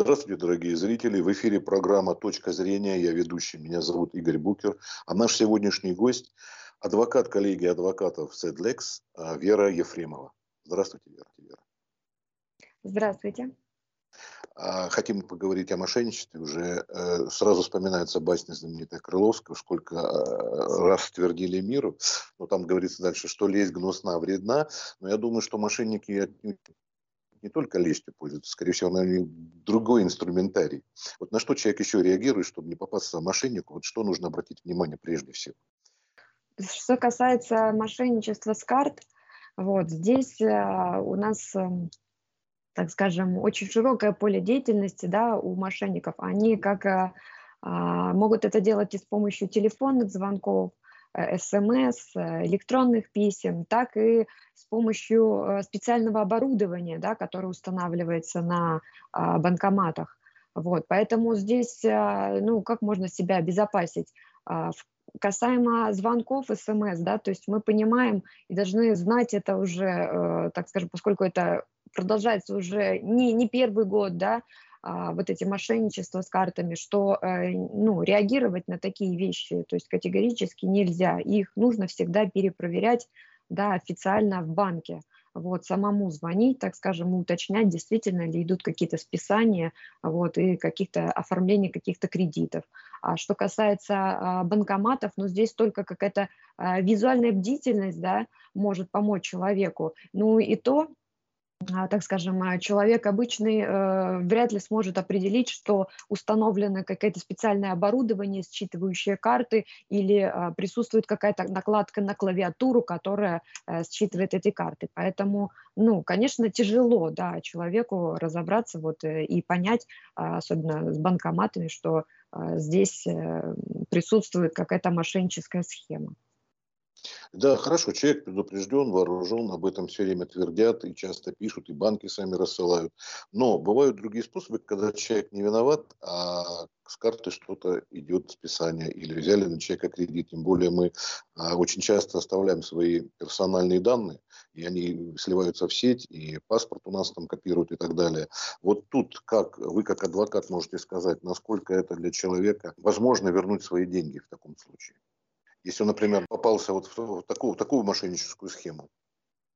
Здравствуйте, дорогие зрители. В эфире программа «Точка зрения». Я ведущий. Меня зовут Игорь Букер. А наш сегодняшний гость – адвокат коллегии адвокатов «Седлекс» а, Вера Ефремова. Здравствуйте, Вера. Здравствуйте. А, хотим поговорить о мошенничестве. Уже э, сразу вспоминается басня знаменитая Крыловского, сколько э, раз твердили миру. Но там говорится дальше, что лезть гнусна вредна. Но я думаю, что мошенники не только лестью пользуются, скорее всего, наверное, другой инструментарий. Вот на что человек еще реагирует, чтобы не попасться мошеннику, вот что нужно обратить внимание прежде всего? Что касается мошенничества с карт, вот здесь э, у нас, э, так скажем, очень широкое поле деятельности да, у мошенников. Они как э, э, могут это делать и с помощью телефонных звонков, смс, э, электронных писем, так и с помощью э, специального оборудования, да, которое устанавливается на а, банкоматах. Вот, поэтому здесь, ну, как можно себя обезопасить? А, касаемо звонков, смс, да, то есть мы понимаем и должны знать это уже, так скажем, поскольку это продолжается уже не, не первый год, да, вот эти мошенничества с картами, что э, ну, реагировать на такие вещи, то есть категорически нельзя. Их нужно всегда перепроверять да, официально в банке. Вот, самому звонить, так скажем, уточнять, действительно ли идут какие-то списания вот, и каких-то оформления каких-то кредитов. А что касается а, банкоматов, ну, здесь только какая-то а, визуальная бдительность да, может помочь человеку. Ну и то, а, так скажем, а, человек обычный э, вряд ли сможет определить, что установлено какое-то специальное оборудование, считывающее карты, или э, присутствует какая-то накладка на клавиатуру, которая э, считывает эти карты. Поэтому, ну, конечно, тяжело, да, человеку разобраться вот э, и понять, особенно с банкоматами, что здесь э, присутствует какая-то мошенническая схема. Да, хорошо, человек предупрежден, вооружен, об этом все время твердят и часто пишут, и банки сами рассылают. Но бывают другие способы, когда человек не виноват, а с карты что-то идет списание или взяли на человека кредит. Тем более мы а, очень часто оставляем свои персональные данные, и они сливаются в сеть, и паспорт у нас там копируют и так далее. Вот тут как вы как адвокат можете сказать, насколько это для человека возможно вернуть свои деньги в таком случае? Если он, например, попался вот в такую, в такую мошенническую схему?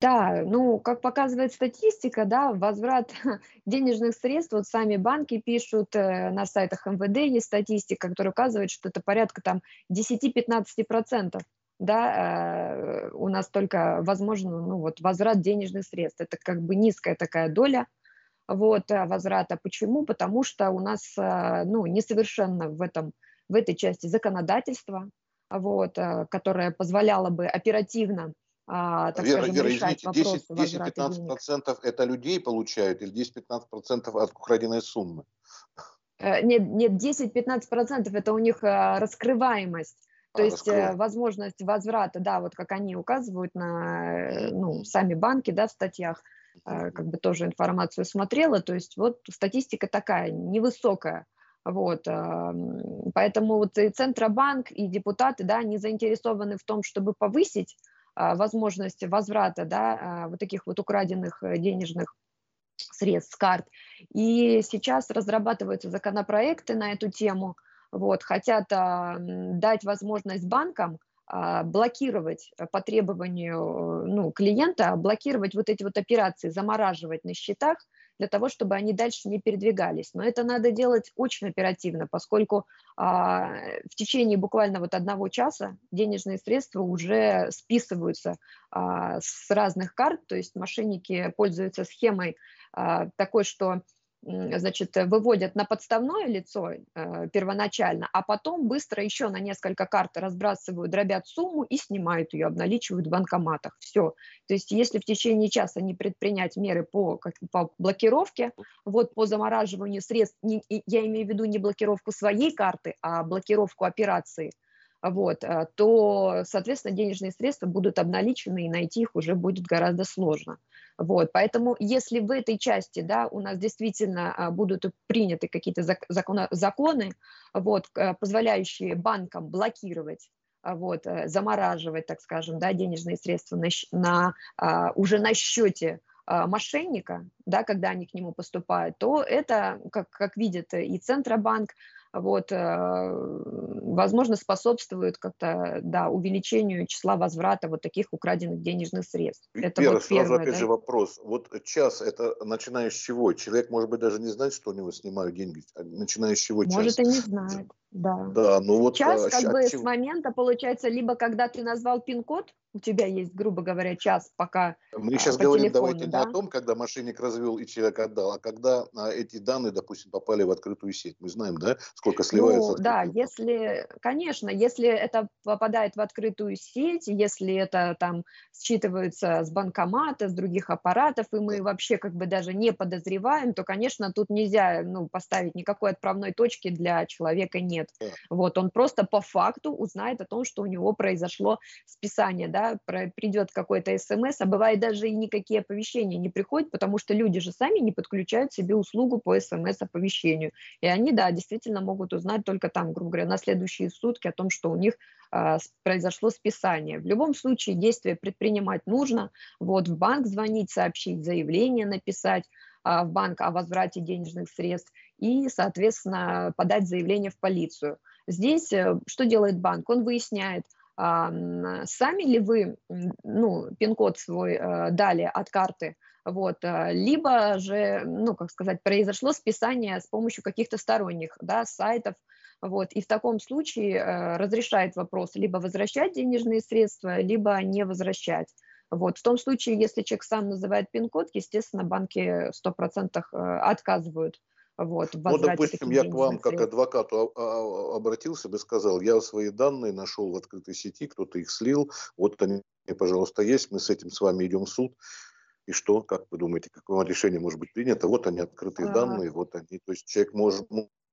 Да, ну, как показывает статистика, да, возврат денежных средств, вот сами банки пишут, э, на сайтах МВД есть статистика, которая указывает, что это порядка там 10-15%, да, э, у нас только возможно, ну, вот возврат денежных средств, это как бы низкая такая доля, вот, э, возврата. Почему? Потому что у нас, ну, несовершенно в этом, в этой части законодательства, вот, э, которая позволяла бы оперативно а, так Вера, скажем, Вера, решать извините, 10-15% это людей получают или 10-15% от украденной суммы? Э, нет, нет 10-15% это у них э, раскрываемость. То а, есть раскрываем. возможность возврата, да, вот как они указывают на ну, сами банки, да, в статьях, как бы тоже информацию смотрела, то есть вот статистика такая невысокая. Вот, поэтому вот и Центробанк, и депутаты, да, они заинтересованы в том, чтобы повысить а, возможность возврата, да, а, вот таких вот украденных э, денежных средств с карт. И сейчас разрабатываются законопроекты на эту тему, вот, хотят дать возможность банкам блокировать по требованию ну, клиента, блокировать вот эти вот операции, замораживать на счетах, для того, чтобы они дальше не передвигались. Но это надо делать очень оперативно, поскольку а, в течение буквально вот одного часа денежные средства уже списываются а, с разных карт, то есть мошенники пользуются схемой а, такой, что значит, выводят на подставное лицо э, первоначально, а потом быстро еще на несколько карт разбрасывают, дробят сумму и снимают ее, обналичивают в банкоматах. Все. То есть если в течение часа не предпринять меры по, как, по блокировке, вот по замораживанию средств, не, я имею в виду не блокировку своей карты, а блокировку операции, вот, э, то, соответственно, денежные средства будут обналичены, и найти их уже будет гораздо сложно. Вот, поэтому если в этой части да, у нас действительно а, будут приняты какие-то законы, законы вот, позволяющие банкам блокировать а, вот, э, замораживать, так скажем, да, денежные средства на, на, а, уже на счете мошенника, да, когда они к нему поступают, то это, как, как видит и Центробанк, вот, э, возможно, способствует как-то, да, увеличению числа возврата вот таких украденных денежных средств. Это Вера, вот первое, сразу опять да? же вопрос. Вот час, это начиная с чего? Человек, может быть, даже не знает, что у него снимают деньги. А начиная с чего час? Может, и не знает. Да. Да, ну вот... Час а, как бы чего? с момента, получается, либо когда ты назвал пин-код, у тебя есть, грубо говоря, час, пока Мы сейчас а, говорим, телефону, давайте да? не о том, когда мошенник развел и человек отдал, а когда а, эти данные, допустим, попали в открытую сеть. Мы знаем, да, сколько сливается? Ну, да, если, конечно, если это попадает в открытую сеть, если это там считывается с банкомата, с других аппаратов, и мы вообще как бы даже не подозреваем, то, конечно, тут нельзя ну, поставить никакой отправной точки для человека нет нет. Вот, он просто по факту узнает о том, что у него произошло списание, да, придет какой-то смс, а бывает даже и никакие оповещения не приходят, потому что люди же сами не подключают себе услугу по смс-оповещению. И они, да, действительно могут узнать только там, грубо говоря, на следующие сутки о том, что у них а, произошло списание. В любом случае действия предпринимать нужно, вот в банк звонить, сообщить, заявление написать, а, в банк о возврате денежных средств и, соответственно, подать заявление в полицию. Здесь э, что делает банк? Он выясняет, сами ли вы ну, пин-код свой э, дали от карты, вот, э, либо же, ну, как сказать, произошло списание с помощью каких-то сторонних да, сайтов, вот, и в таком случае разрешает вопрос либо возвращать денежные средства, либо не возвращать. Вот. В том случае, если человек сам называет пин-код, естественно, банки 100% э, отказывают вот, ну, допустим, я к вам как адвокату обратился бы, сказал, я свои данные нашел в открытой сети, кто-то их слил, вот они, пожалуйста, есть, мы с этим с вами идем в суд. И что, как вы думаете, какое решение может быть принято? Вот они, открытые а... данные, вот они. То есть человек может,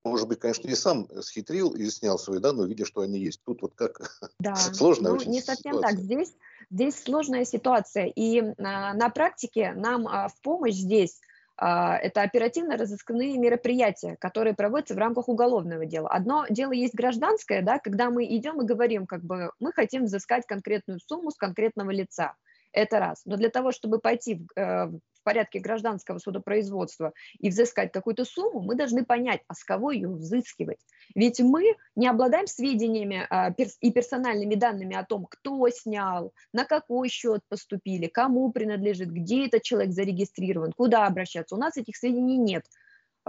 может быть, конечно, и сам схитрил и снял свои данные, видя, что они есть. Тут вот как да. сложно ну, очень не совсем ситуация. так. Здесь, здесь сложная ситуация. И а, на практике нам а, в помощь здесь это оперативно-розыскные мероприятия, которые проводятся в рамках уголовного дела. Одно дело есть гражданское, да, когда мы идем и говорим, как бы мы хотим взыскать конкретную сумму с конкретного лица. Это раз. Но для того, чтобы пойти в, э, в порядке гражданского судопроизводства и взыскать какую-то сумму, мы должны понять, а с кого ее взыскивать. Ведь мы не обладаем сведениями а, и персональными данными о том, кто снял, на какой счет поступили, кому принадлежит, где этот человек зарегистрирован, куда обращаться. У нас этих сведений нет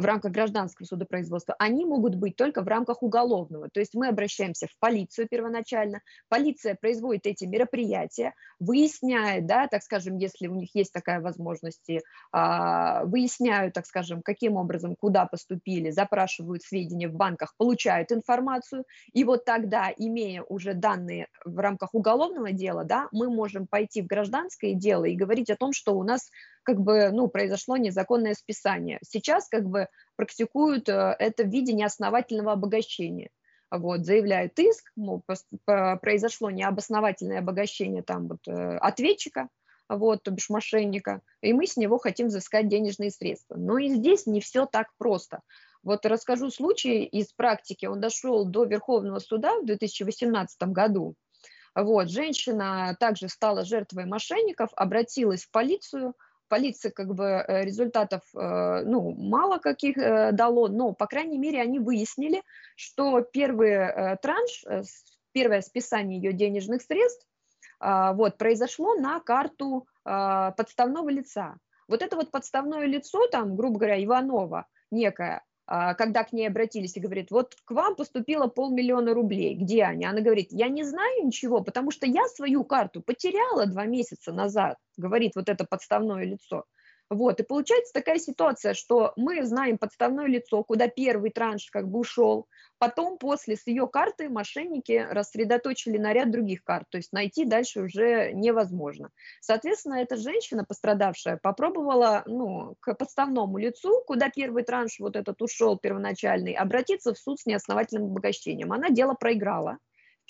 в рамках гражданского судопроизводства, они могут быть только в рамках уголовного. То есть мы обращаемся в полицию первоначально, полиция производит эти мероприятия, выясняет, да, так скажем, если у них есть такая возможность, а, выясняют, так скажем, каким образом, куда поступили, запрашивают сведения в банках, получают информацию, и вот тогда, имея уже данные в рамках уголовного дела, да, мы можем пойти в гражданское дело и говорить о том, что у нас как бы, ну, произошло незаконное списание. Сейчас как бы практикуют э, это в виде неосновательного обогащения. Вот, заявляют иск, мол, произошло необосновательное обогащение там вот э, ответчика, вот, то бишь мошенника, и мы с него хотим взыскать денежные средства. Но и здесь не все так просто. Вот расскажу случай из практики. Он дошел до Верховного суда в 2018 году. Вот, женщина также стала жертвой мошенников, обратилась в полицию – полиция как бы э, результатов, э, ну, мало каких э, дало, но, по крайней мере, они выяснили, что первый транш, первое списание ее денежных средств, а, вот, произошло на карту а, подставного лица. Вот это вот подставное лицо, там, грубо говоря, Иванова некая, когда к ней обратились и говорит, вот к вам поступило полмиллиона рублей, где они? Она говорит, я не знаю ничего, потому что я свою карту потеряла два месяца назад, говорит вот это подставное лицо. Вот, и получается такая ситуация, что мы знаем подставное лицо, куда первый транш как бы ушел, потом после с ее карты мошенники рассредоточили на ряд других карт, то есть найти дальше уже невозможно. Соответственно, эта женщина, пострадавшая, попробовала ну, к подставному лицу, куда первый транш вот этот ушел первоначальный, обратиться в суд с неосновательным обогащением. Она дело проиграла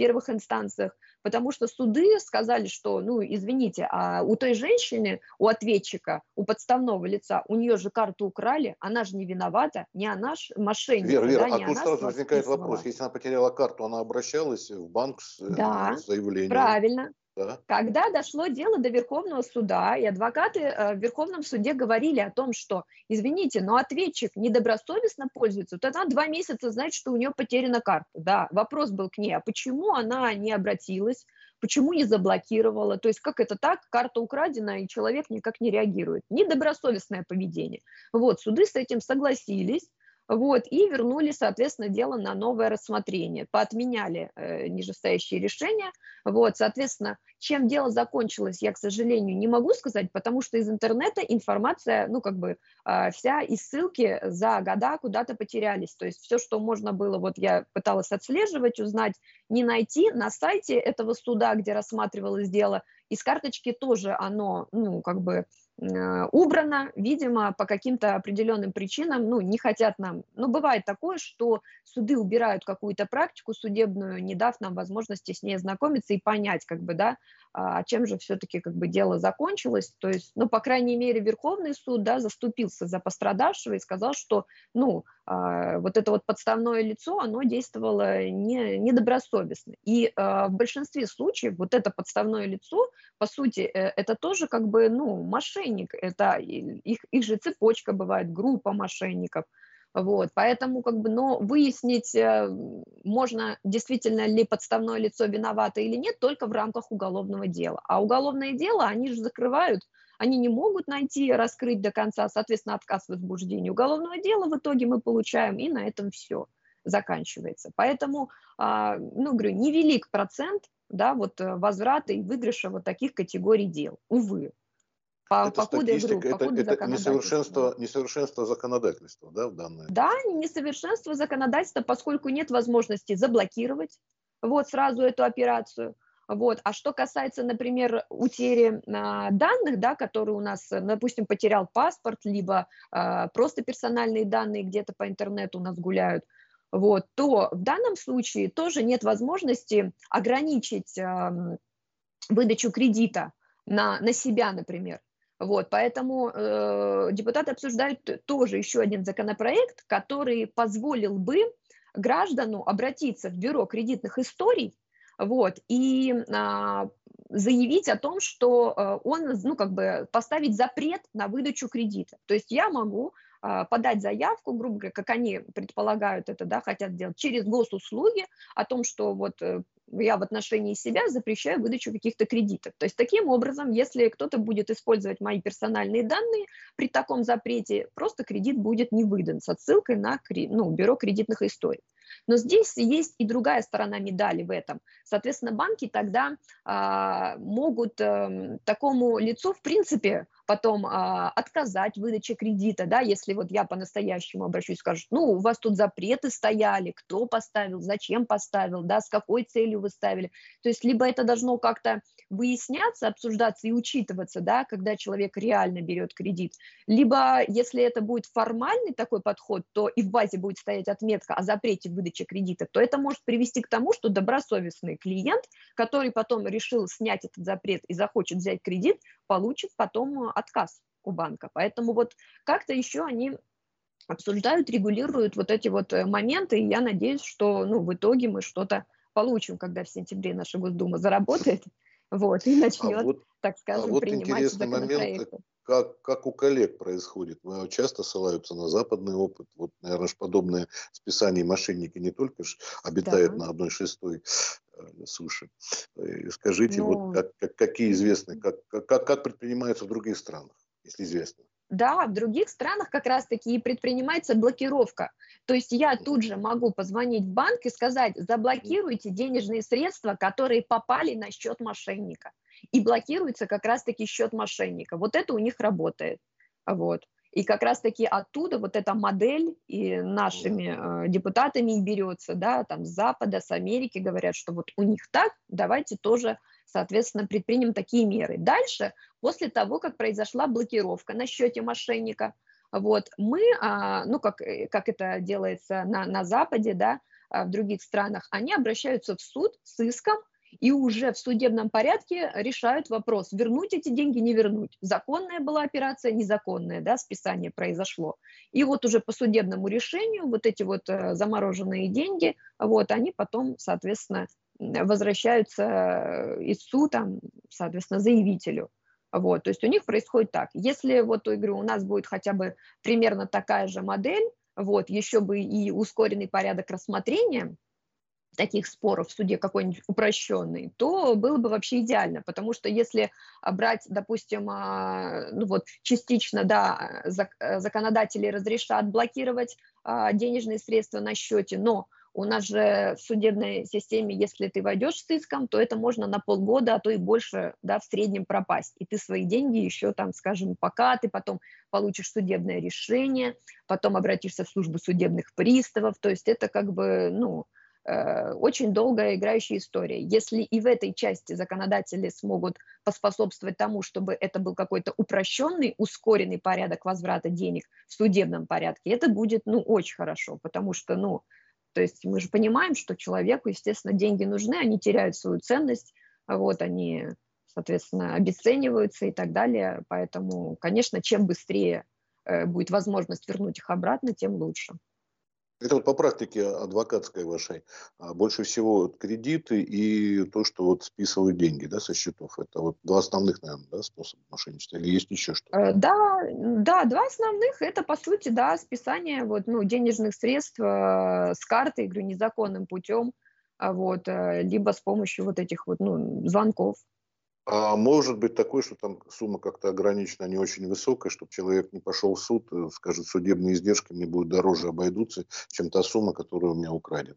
первых инстанциях, потому что суды сказали, что, ну, извините, а у той женщины, у ответчика, у подставного лица, у нее же карту украли, она же не виновата, не она же мошенник. Вера, Вера, да, а тут сразу возникает вопрос, если она потеряла карту, она обращалась в банк с, да, с заявлением? правильно. Да. Когда дошло дело до Верховного суда, и адвокаты э, в Верховном суде говорили о том, что, извините, но ответчик недобросовестно пользуется, то она два месяца знает, что у нее потеряна карта. Да, вопрос был к ней, а почему она не обратилась, почему не заблокировала, то есть как это так, карта украдена, и человек никак не реагирует. Недобросовестное поведение. Вот, суды с этим согласились, вот, и вернули, соответственно, дело на новое рассмотрение, поотменяли э, нижестоящие решения, вот, соответственно, чем дело закончилось, я, к сожалению, не могу сказать, потому что из интернета информация, ну, как бы, э, вся и ссылки за года куда-то потерялись, то есть все, что можно было, вот я пыталась отслеживать, узнать, не найти. На сайте этого суда, где рассматривалось дело, из карточки тоже оно, ну, как бы, убрано, видимо, по каким-то определенным причинам, ну, не хотят нам. Но бывает такое, что суды убирают какую-то практику судебную, не дав нам возможности с ней ознакомиться и понять, как бы, да, а чем же все-таки как бы дело закончилось. То есть, ну, по крайней мере, Верховный суд, да, заступился за пострадавшего и сказал, что, ну, а, вот это вот подставное лицо, оно действовало не, недобросовестно. И а, в большинстве случаев вот это подставное лицо, по сути, э, это тоже как бы, ну, мошенник, это их, их же цепочка бывает, группа мошенников – вот, поэтому как бы, но выяснить э, можно, действительно ли подставное лицо виновато или нет, только в рамках уголовного дела. А уголовное дело они же закрывают, они не могут найти, раскрыть до конца, соответственно, отказ в возбуждении уголовного дела в итоге мы получаем, и на этом все заканчивается. Поэтому, а, ну, говорю, невелик процент да, вот э, возврата и выигрыша вот таких категорий дел, увы по, это по статистика, это, это несовершенство, несовершенство законодательства, да, в данное? Да, несовершенство законодательства, поскольку нет возможности заблокировать вот сразу эту операцию. Вот. А что касается, например, утери а, данных, да, которые у нас, допустим, потерял паспорт, либо а, просто персональные данные где-то по интернету у нас гуляют, вот, то в данном случае тоже нет возможности ограничить а, выдачу кредита на, на себя, например. Вот, поэтому э, депутаты обсуждают тоже еще один законопроект, который позволил бы граждану обратиться в бюро кредитных историй вот, и э, заявить о том, что э, он, ну, как бы поставить запрет на выдачу кредита. То есть я могу э, подать заявку, грубо говоря, как они предполагают это, да, хотят сделать, через госуслуги о том, что вот э, я в отношении себя запрещаю выдачу каких-то кредитов. То есть таким образом, если кто-то будет использовать мои персональные данные, при таком запрете просто кредит будет не выдан с отсылкой на ну, бюро кредитных историй. Но здесь есть и другая сторона медали в этом. Соответственно, банки тогда а, могут а, такому лицу, в принципе, потом а, отказать выдаче кредита, да, если вот я по-настоящему обращусь, скажут, ну, у вас тут запреты стояли, кто поставил, зачем поставил, да, с какой целью вы ставили. То есть либо это должно как-то выясняться, обсуждаться и учитываться, да, когда человек реально берет кредит, либо если это будет формальный такой подход, то и в базе будет стоять отметка о запрете выдачи кредита, то это может привести к тому, что добросовестный клиент, который потом решил снять этот запрет и захочет взять кредит, получит потом э, отказ у банка. Поэтому вот как-то еще они обсуждают, регулируют вот эти вот э, моменты, и я надеюсь, что ну, в итоге мы что-то получим, когда в сентябре наша Госдума заработает, вот, и начнет, а вот, так а скажем, а вот принимать законопроекты. Момент, как, как у коллег происходит. Мы часто ссылаются на западный опыт. Вот, наверное, подобное списание мошенники не только ж обитают да. на одной шестой Э, суши. Э, скажите, ну, вот как, как, какие известны, как, как, как предпринимаются в других странах, если известно? Да, в других странах как раз-таки и предпринимается блокировка. То есть я тут же могу позвонить в банк и сказать, заблокируйте денежные средства, которые попали на счет мошенника. И блокируется как раз-таки счет мошенника. Вот это у них работает. Вот. И как раз-таки оттуда вот эта модель и нашими э, депутатами и берется, да, там с Запада, с Америки говорят, что вот у них так, давайте тоже, соответственно, предпримем такие меры. Дальше, после того, как произошла блокировка на счете мошенника, вот, мы, а, ну, как, э, как это делается на, на Западе, да, а, в других странах, они обращаются в суд с иском и уже в судебном порядке решают вопрос, вернуть эти деньги, не вернуть. Законная была операция, незаконная, да, списание произошло. И вот уже по судебному решению вот эти вот э, замороженные деньги, вот, они потом, соответственно, возвращаются из суда, соответственно, заявителю. Вот, то есть у них происходит так. Если вот, я говорю, у нас будет хотя бы примерно такая же модель, вот, еще бы и ускоренный порядок рассмотрения таких споров в суде какой-нибудь упрощенный, то было бы вообще идеально, потому что если брать, допустим, а, ну вот частично, да, законодатели разрешат блокировать а, денежные средства на счете, но у нас же в судебной системе, если ты войдешь с иском, то это можно на полгода, а то и больше да, в среднем пропасть. И ты свои деньги еще там, скажем, пока ты потом получишь судебное решение, потом обратишься в службу судебных приставов. То есть это как бы, ну, э, очень долгая играющая история. Если и в этой части законодатели смогут поспособствовать тому, чтобы это был какой-то упрощенный, ускоренный порядок возврата денег в судебном порядке, это будет, ну, очень хорошо, потому что, ну, то есть мы же понимаем, что человеку, естественно, деньги нужны, они теряют свою ценность, вот они, соответственно, обесцениваются и так далее. Поэтому, конечно, чем быстрее э, будет возможность вернуть их обратно, тем лучше. Это вот по практике адвокатской вашей. А, больше всего кредиты и то, что вот списывают деньги да, со счетов. Это вот два основных, наверное, да, способа мошенничества. Или есть еще что-то? Э, да, да, два основных. Это, по сути, да, списание вот, ну, денежных средств э, с карты, говорю, незаконным путем, а вот, э, либо с помощью вот этих вот, ну, звонков. А может быть такое, что там сумма как-то ограничена не очень высокая, чтобы человек не пошел в суд, э, скажет, судебные издержки мне будут дороже обойдутся, чем та сумма, которая у меня украдена.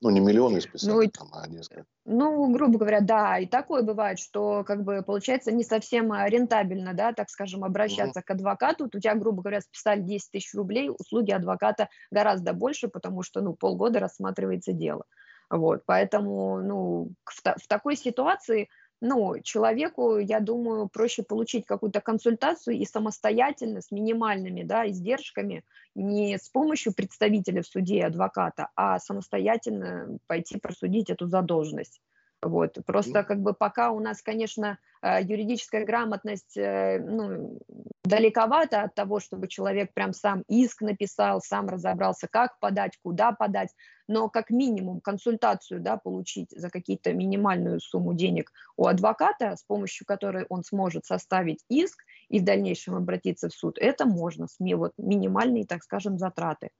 Ну, не миллионы списали, ну, там, а несколько. Ну, грубо говоря, да, и такое бывает, что, как бы, получается, не совсем а, рентабельно, да, так скажем, обращаться угу. к адвокату. Вот у тебя, грубо говоря, списали 10 тысяч рублей, услуги адвоката гораздо больше, потому что, ну, полгода рассматривается дело. Вот, поэтому, ну, в, в такой ситуации ну, человеку, я думаю, проще получить какую-то консультацию и самостоятельно, с минимальными да, издержками, не с помощью представителя в суде и адвоката, а самостоятельно пойти просудить эту задолженность. Вот. Просто как бы пока у нас, конечно, э, юридическая грамотность э, ну, далековато от того, чтобы человек прям сам иск написал, сам разобрался, как подать, куда подать, но как минимум консультацию да, получить за какие-то минимальную сумму денег у адвоката, с помощью которой он сможет составить иск и в дальнейшем обратиться в суд, это можно, вот, минимальные, так скажем, затраты.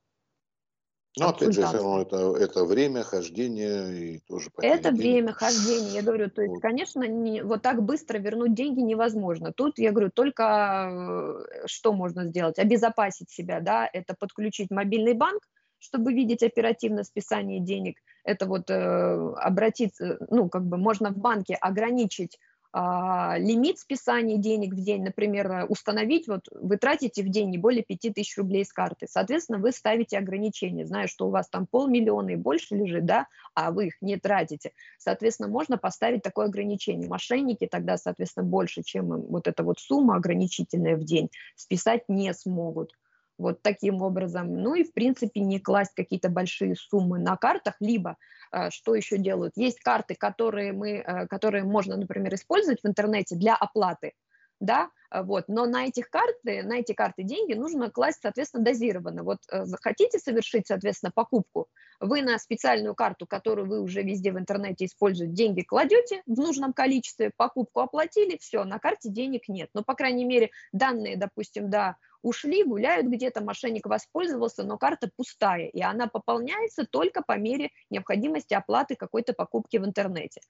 Ну, опять же, все равно это, это время хождения и тоже Это денег. время хождения, я говорю, то есть, вот. конечно, не, вот так быстро вернуть деньги невозможно. Тут, я говорю, только э, что можно сделать? Обезопасить себя, да, это подключить мобильный банк, чтобы видеть оперативно списание денег. Это вот э, обратиться, ну, как бы можно в банке ограничить лимит списания денег в день, например, установить, вот вы тратите в день не более 5000 рублей с карты, соответственно, вы ставите ограничения, зная, что у вас там полмиллиона и больше лежит, да, а вы их не тратите, соответственно, можно поставить такое ограничение. Мошенники тогда, соответственно, больше, чем вот эта вот сумма ограничительная в день, списать не смогут вот таким образом. Ну и, в принципе, не класть какие-то большие суммы на картах, либо э, что еще делают? Есть карты, которые, мы, э, которые можно, например, использовать в интернете для оплаты, да, вот, но на этих карты, на эти карты деньги нужно класть, соответственно, дозированно. Вот хотите совершить, соответственно, покупку, вы на специальную карту, которую вы уже везде в интернете используете, деньги кладете в нужном количестве, покупку оплатили, все, на карте денег нет. Но, по крайней мере, данные, допустим, да, ушли, гуляют где-то, мошенник воспользовался, но карта пустая, и она пополняется только по мере необходимости оплаты какой-то покупки в интернете.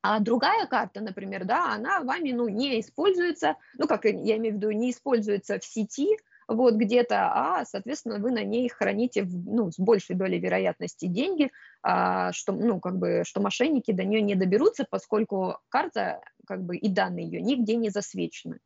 А другая карта, например, да, она вами ну, не используется, ну, как я имею в виду, не используется в сети, вот где-то, а, соответственно, вы на ней храните ну, с большей долей вероятности деньги, а, что, ну, как бы, что мошенники до нее не доберутся, поскольку карта как бы, и данные ее нигде не засвечены.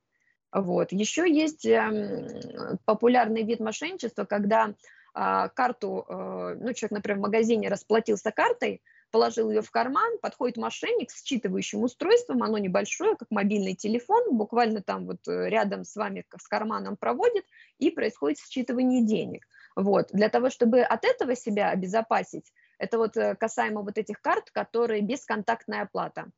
Вот. Еще есть э, популярный вид мошенничества, когда э, карту, э, ну, человек, например, в магазине расплатился картой, положил ее в карман, подходит мошенник с считывающим устройством, оно небольшое, как мобильный телефон, буквально там вот э, рядом с вами с карманом проводит, и происходит считывание денег. Вот. Для того, чтобы от этого себя обезопасить, это вот э, касаемо вот этих карт, которые бесконтактная оплата.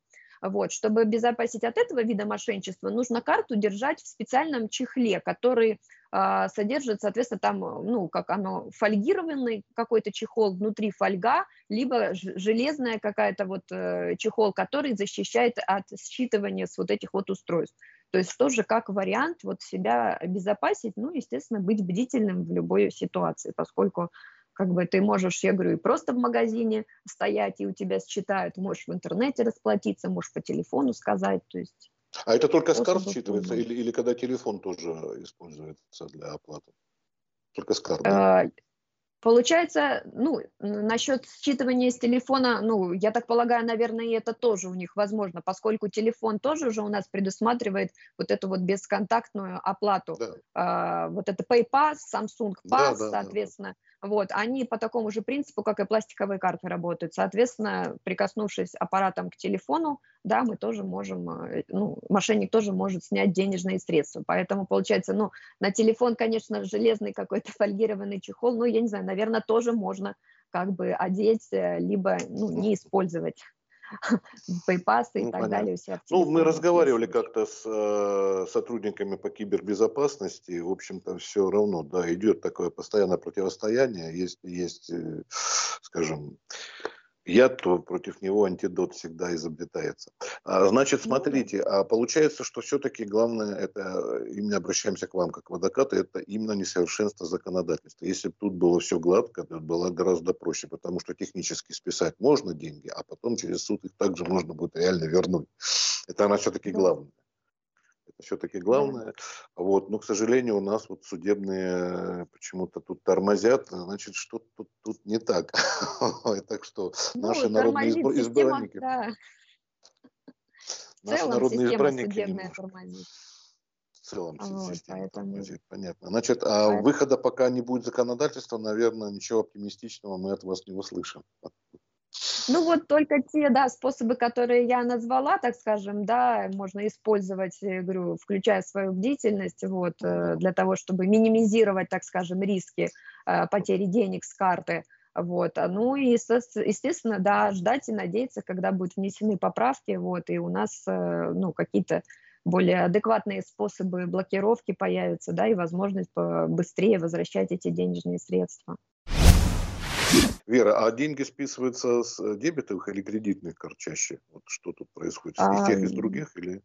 Вот, чтобы обезопасить от этого вида мошенничества, нужно карту держать в специальном чехле, который э, содержит, соответственно, там, ну, как оно, фольгированный какой-то чехол, внутри фольга, либо железная какая-то вот э, чехол, который защищает от считывания с вот этих вот устройств. То есть тоже как вариант вот себя обезопасить, ну, естественно, быть бдительным в любой ситуации, поскольку как бы ты можешь, я говорю, и просто в магазине стоять, и у тебя считают, можешь в интернете расплатиться, можешь по телефону сказать, то есть... А это только с карт считывается или, или когда телефон тоже используется для оплаты? Только с карт? Да? Получается, ну, насчет считывания с телефона, ну, я так полагаю, наверное, это тоже у них возможно, поскольку телефон тоже уже у нас предусматривает вот эту вот бесконтактную оплату. Да. А, вот это PayPass, Samsung Pass, да, да, соответственно. Да, да вот, они по такому же принципу, как и пластиковые карты работают. Соответственно, прикоснувшись аппаратом к телефону, да, мы тоже можем, э, ну, мошенник тоже может снять денежные средства. Поэтому, получается, ну, на телефон, конечно, железный какой-то фольгированный чехол, ну, я не знаю, наверное, тоже можно как бы одеть, э, либо, ну, не использовать байпасы ну, и так понятно. далее. ну, мы разговаривали как-то с э, сотрудниками по кибербезопасности, в общем-то, все равно, да, идет такое постоянное противостояние, есть, есть э, скажем, яд, то против него антидот всегда изобретается. А, значит, ну смотрите, а получается, что все-таки главное, это именно обращаемся к вам как к адвокату, это именно несовершенство законодательства. Если бы тут было все гладко, то было гораздо проще, потому что технически списать можно деньги, а потом через суд их также можно будет реально вернуть. Это она все-таки главное все-таки главное. Вот, но, к сожалению, у нас вот судебные почему-то тут тормозят, значит, что тут, тут не так. Так что ну, наши народные избранники... Наши народные избранники в целом вот, система поэтому... тормозит, понятно. Значит, а поэтому... выхода пока не будет законодательства, наверное, ничего оптимистичного мы от вас не услышим. Ну вот только те, да, способы, которые я назвала, так скажем, да, можно использовать, говорю, включая свою бдительность, вот, э, для того, чтобы минимизировать, так скажем, риски э, потери денег с карты. Вот. Ну и, естественно, да, ждать и надеяться, когда будут внесены поправки, вот, и у нас, э, ну, какие-то более адекватные способы блокировки появятся, да, и возможность быстрее возвращать эти денежные средства. Вера, а деньги списываются с э, дебетовых или кредитных карт чаще? Вот что тут происходит? Из тех, из других или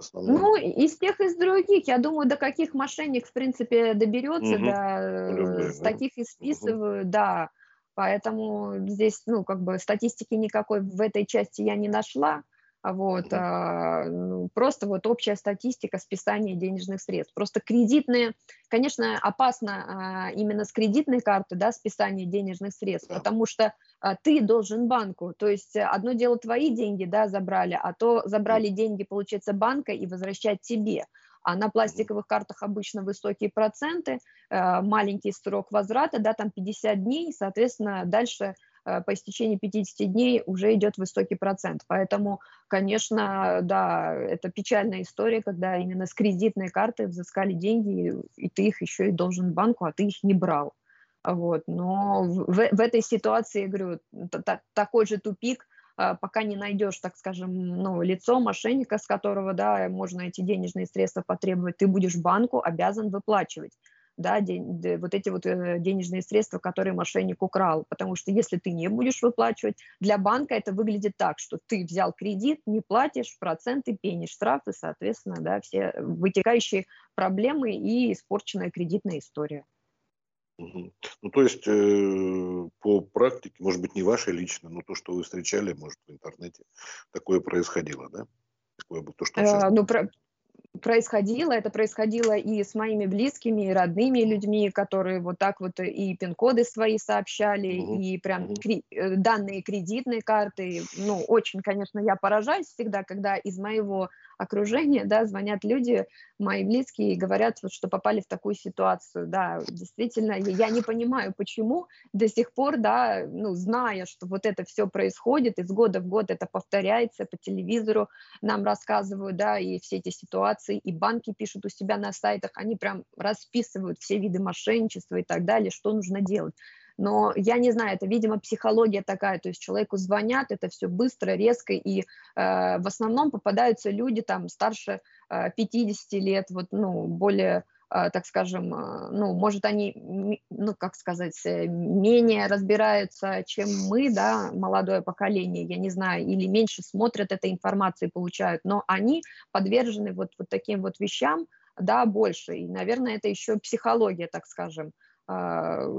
основном? Ну, из тех, из других. Я думаю, до каких мошенник, в принципе, доберется, угу. да, Любые, с да? таких и списывают, угу. да. Поэтому здесь, ну, как бы статистики никакой в этой части я не нашла. Вот, а, ну, просто вот общая статистика списания денежных средств. Просто кредитные, конечно, опасно а, именно с кредитной карты, да, списание денежных средств, потому что а, ты должен банку, то есть одно дело твои деньги, да, забрали, а то забрали деньги, получается, банка и возвращать тебе. А на пластиковых картах обычно высокие проценты, маленький срок возврата, да, там 50 дней, соответственно, дальше Э, по истечении 50 дней уже идет высокий процент. Поэтому, конечно, да, это печальная история, когда именно с кредитной карты взыскали деньги, и ты их еще и должен банку, а ты их не брал. Вот. Но в, в этой ситуации, я говорю, такой же тупик, а, пока не найдешь, так скажем, ну, лицо мошенника, с которого да, можно эти денежные средства потребовать, ты будешь банку обязан выплачивать да, день, вот эти вот э, денежные средства, которые мошенник украл. Потому что если ты не будешь выплачивать, для банка это выглядит так, что ты взял кредит, не платишь, проценты, пенишь штрафы, соответственно, да, все вытекающие проблемы и испорченная кредитная история. Ну, то есть, э, по практике, может быть, не вашей лично, но то, что вы встречали, может, в интернете, такое происходило, да? Такое, то, что сейчас... ну, про происходило, это происходило и с моими близкими, и родными людьми, которые вот так вот и пин-коды свои сообщали, угу. и прям кри- э, данные кредитной карты. Ну, очень, конечно, я поражаюсь всегда, когда из моего окружения, да, звонят люди, мои близкие, и говорят, вот, что попали в такую ситуацию, да, действительно, я не понимаю, почему до сих пор, да, ну, зная, что вот это все происходит, из года в год это повторяется по телевизору, нам рассказывают, да, и все эти ситуации, и банки пишут у себя на сайтах, они прям расписывают все виды мошенничества и так далее, что нужно делать Но я не знаю, это, видимо, психология такая, то есть человеку звонят, это все быстро, резко, и э, в основном попадаются люди там старше э, 50 лет, вот, ну, более а, так скажем, а, ну, может, они, ну, как сказать, э, менее разбираются, чем мы, да, молодое поколение, я не знаю, или меньше смотрят эту информацию и получают, но они подвержены вот, вот таким вот вещам, да, больше, и, наверное, это еще психология, так скажем,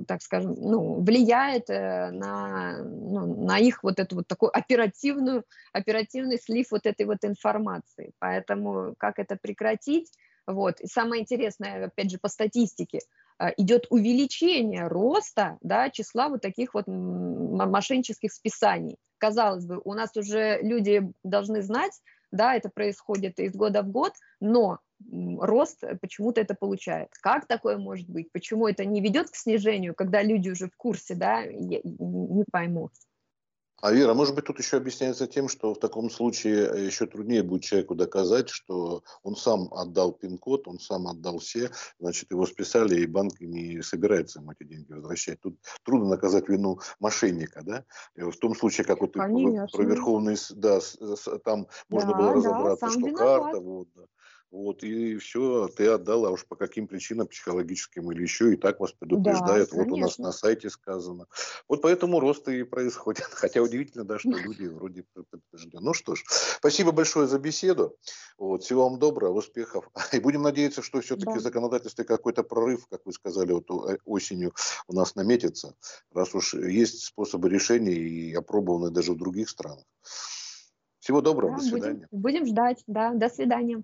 так скажем, ну, влияет uh, на, ну, на их вот эту вот такую оперативную, оперативный слив вот этой вот информации. Поэтому как это прекратить? Вот. И самое интересное, опять же, по статистике, а, идет увеличение роста да, числа вот таких вот мошеннических списаний. Казалось бы, у нас уже люди должны знать, да, это происходит из года в год, но рост почему-то это получает. Как такое может быть? Почему это не ведет к снижению, когда люди уже в курсе, да, я не пойму. А Вера, может быть, тут еще объясняется тем, что в таком случае э, еще труднее будет человеку доказать, что он сам отдал пин-код, он сам отдал все, значит, его списали, и банк не собирается ему эти деньги возвращать. Тут трудно наказать вину мошенника, да? В том случае, как вот Конечно. про Верховный, да, там можно да, было разобраться, да, что виноват. карта, вот, да. Вот, и все, ты отдал, а уж по каким причинам психологическим или еще, и так вас предупреждают. Да, вот у нас на сайте сказано. Вот поэтому рост и происходит. Хотя удивительно, да, что люди вроде предупреждены. Ну что ж, спасибо большое за беседу. Вот, всего вам доброго, успехов. И будем надеяться, что все-таки да. в законодательстве какой-то прорыв, как вы сказали, вот э, осенью у нас наметится, раз уж есть способы решения и опробованы даже в других странах. Всего доброго, да, до свидания. Будем, будем ждать, да, до свидания.